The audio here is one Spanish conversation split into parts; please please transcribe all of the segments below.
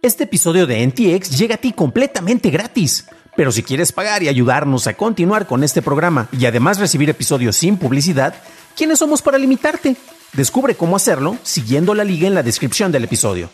Este episodio de NTX llega a ti completamente gratis. Pero si quieres pagar y ayudarnos a continuar con este programa y además recibir episodios sin publicidad, ¿quiénes somos para limitarte? Descubre cómo hacerlo siguiendo la liga en la descripción del episodio.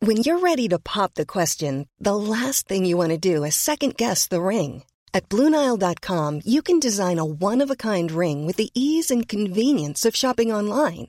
When you're ready to pop the question, the last thing you want to do is second guess the ring. At Bluenile.com, you can design a one of a kind ring with the ease and convenience of shopping online.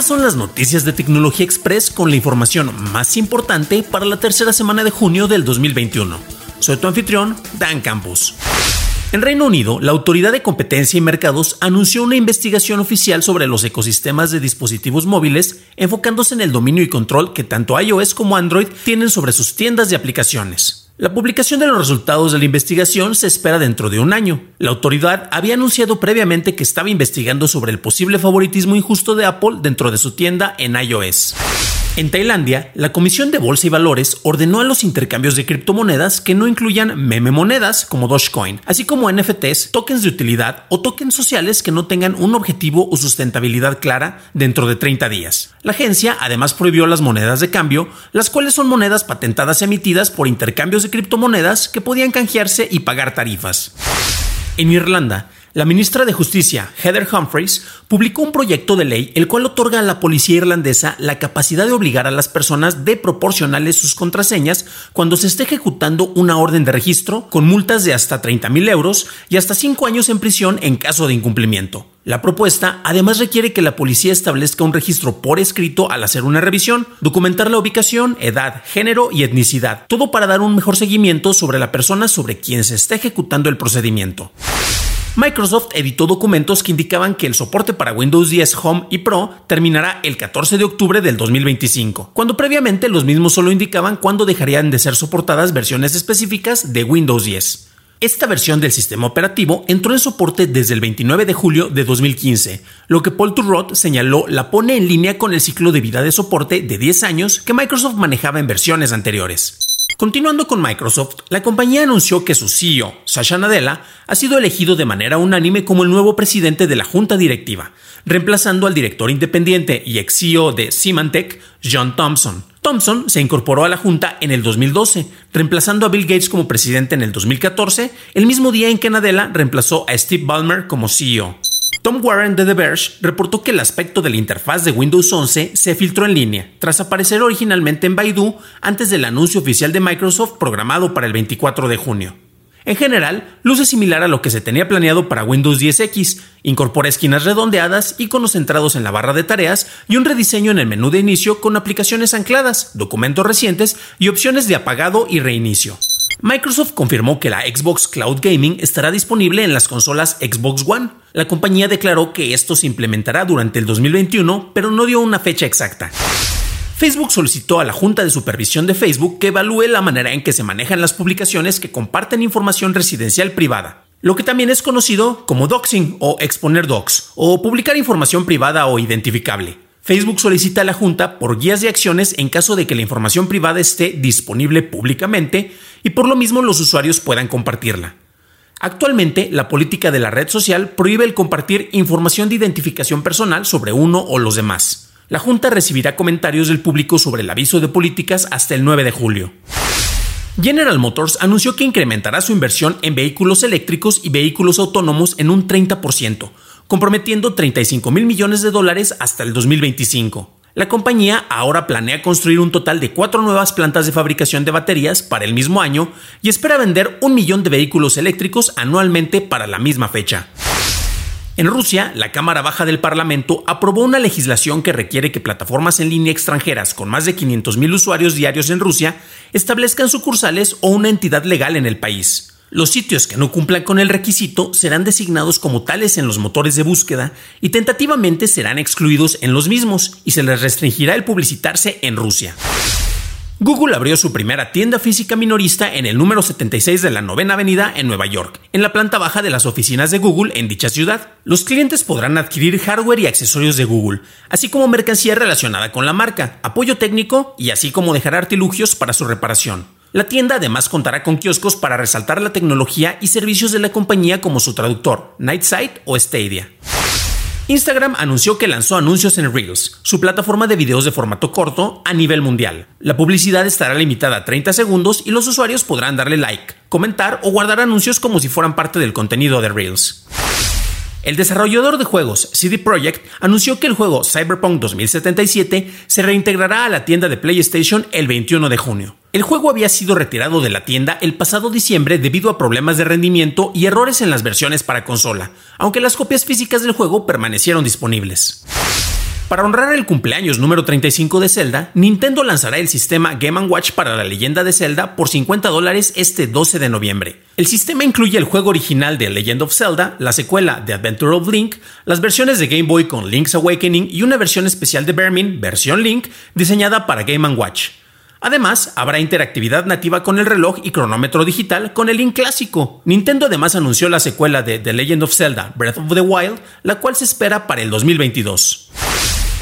Estas son las noticias de Tecnología Express con la información más importante para la tercera semana de junio del 2021. Soy tu anfitrión, Dan Campos. En Reino Unido, la Autoridad de Competencia y Mercados anunció una investigación oficial sobre los ecosistemas de dispositivos móviles, enfocándose en el dominio y control que tanto iOS como Android tienen sobre sus tiendas de aplicaciones. La publicación de los resultados de la investigación se espera dentro de un año. La autoridad había anunciado previamente que estaba investigando sobre el posible favoritismo injusto de Apple dentro de su tienda en iOS. En Tailandia, la Comisión de Bolsa y Valores ordenó a los intercambios de criptomonedas que no incluyan meme monedas como Dogecoin, así como NFTs, tokens de utilidad o tokens sociales que no tengan un objetivo o sustentabilidad clara dentro de 30 días. La agencia además prohibió las monedas de cambio, las cuales son monedas patentadas emitidas por intercambios de criptomonedas que podían canjearse y pagar tarifas. En Irlanda, la ministra de Justicia, Heather Humphreys, publicó un proyecto de ley el cual otorga a la policía irlandesa la capacidad de obligar a las personas de proporcionarles sus contraseñas cuando se esté ejecutando una orden de registro con multas de hasta 30.000 euros y hasta 5 años en prisión en caso de incumplimiento. La propuesta además requiere que la policía establezca un registro por escrito al hacer una revisión, documentar la ubicación, edad, género y etnicidad, todo para dar un mejor seguimiento sobre la persona sobre quien se está ejecutando el procedimiento. Microsoft editó documentos que indicaban que el soporte para Windows 10 Home y Pro terminará el 14 de octubre del 2025, cuando previamente los mismos solo indicaban cuándo dejarían de ser soportadas versiones específicas de Windows 10. Esta versión del sistema operativo entró en soporte desde el 29 de julio de 2015, lo que Paul Turrot señaló la pone en línea con el ciclo de vida de soporte de 10 años que Microsoft manejaba en versiones anteriores. Continuando con Microsoft, la compañía anunció que su CEO, Sasha Nadella, ha sido elegido de manera unánime como el nuevo presidente de la junta directiva, reemplazando al director independiente y ex CEO de Symantec, John Thompson. Thompson se incorporó a la junta en el 2012, reemplazando a Bill Gates como presidente en el 2014, el mismo día en que Nadella reemplazó a Steve Ballmer como CEO. Tom Warren de The Verge reportó que el aspecto de la interfaz de Windows 11 se filtró en línea, tras aparecer originalmente en Baidu antes del anuncio oficial de Microsoft programado para el 24 de junio. En general, luce similar a lo que se tenía planeado para Windows 10X, incorpora esquinas redondeadas, iconos centrados en la barra de tareas y un rediseño en el menú de inicio con aplicaciones ancladas, documentos recientes y opciones de apagado y reinicio. Microsoft confirmó que la Xbox Cloud Gaming estará disponible en las consolas Xbox One. La compañía declaró que esto se implementará durante el 2021, pero no dio una fecha exacta. Facebook solicitó a la Junta de Supervisión de Facebook que evalúe la manera en que se manejan las publicaciones que comparten información residencial privada, lo que también es conocido como doxing o exponer docs, o publicar información privada o identificable. Facebook solicita a la Junta por guías de acciones en caso de que la información privada esté disponible públicamente y por lo mismo los usuarios puedan compartirla. Actualmente, la política de la red social prohíbe el compartir información de identificación personal sobre uno o los demás. La Junta recibirá comentarios del público sobre el aviso de políticas hasta el 9 de julio. General Motors anunció que incrementará su inversión en vehículos eléctricos y vehículos autónomos en un 30%, comprometiendo 35 mil millones de dólares hasta el 2025. La compañía ahora planea construir un total de cuatro nuevas plantas de fabricación de baterías para el mismo año y espera vender un millón de vehículos eléctricos anualmente para la misma fecha. En Rusia, la Cámara Baja del Parlamento aprobó una legislación que requiere que plataformas en línea extranjeras con más de 500.000 usuarios diarios en Rusia establezcan sucursales o una entidad legal en el país. Los sitios que no cumplan con el requisito serán designados como tales en los motores de búsqueda y tentativamente serán excluidos en los mismos y se les restringirá el publicitarse en Rusia. Google abrió su primera tienda física minorista en el número 76 de la Novena Avenida en Nueva York, en la planta baja de las oficinas de Google en dicha ciudad. Los clientes podrán adquirir hardware y accesorios de Google, así como mercancía relacionada con la marca, apoyo técnico y así como dejar artilugios para su reparación. La tienda además contará con kioscos para resaltar la tecnología y servicios de la compañía como su traductor, Nightsight o Stadia. Instagram anunció que lanzó anuncios en Reels, su plataforma de videos de formato corto a nivel mundial. La publicidad estará limitada a 30 segundos y los usuarios podrán darle like, comentar o guardar anuncios como si fueran parte del contenido de Reels. El desarrollador de juegos CD Projekt anunció que el juego Cyberpunk 2077 se reintegrará a la tienda de PlayStation el 21 de junio. El juego había sido retirado de la tienda el pasado diciembre debido a problemas de rendimiento y errores en las versiones para consola, aunque las copias físicas del juego permanecieron disponibles. Para honrar el cumpleaños número 35 de Zelda, Nintendo lanzará el sistema Game Watch para la leyenda de Zelda por 50 dólares este 12 de noviembre. El sistema incluye el juego original de Legend of Zelda, la secuela de Adventure of Link, las versiones de Game Boy con Link's Awakening y una versión especial de Vermin, versión Link, diseñada para Game Watch. Además, habrá interactividad nativa con el reloj y cronómetro digital con el Link clásico. Nintendo además anunció la secuela de The Legend of Zelda Breath of the Wild, la cual se espera para el 2022.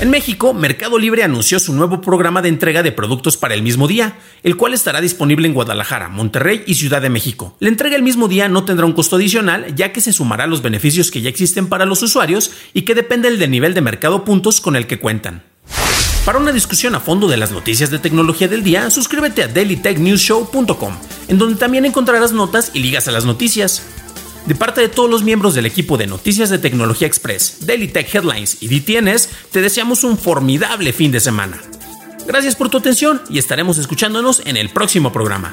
En México, Mercado Libre anunció su nuevo programa de entrega de productos para el mismo día, el cual estará disponible en Guadalajara, Monterrey y Ciudad de México. La entrega el mismo día no tendrá un costo adicional, ya que se sumará a los beneficios que ya existen para los usuarios y que dependen del nivel de mercado puntos con el que cuentan. Para una discusión a fondo de las noticias de tecnología del día, suscríbete a dailytechnewsshow.com, en donde también encontrarás notas y ligas a las noticias. De parte de todos los miembros del equipo de Noticias de Tecnología Express, Daily Tech Headlines y DTNS, te deseamos un formidable fin de semana. Gracias por tu atención y estaremos escuchándonos en el próximo programa.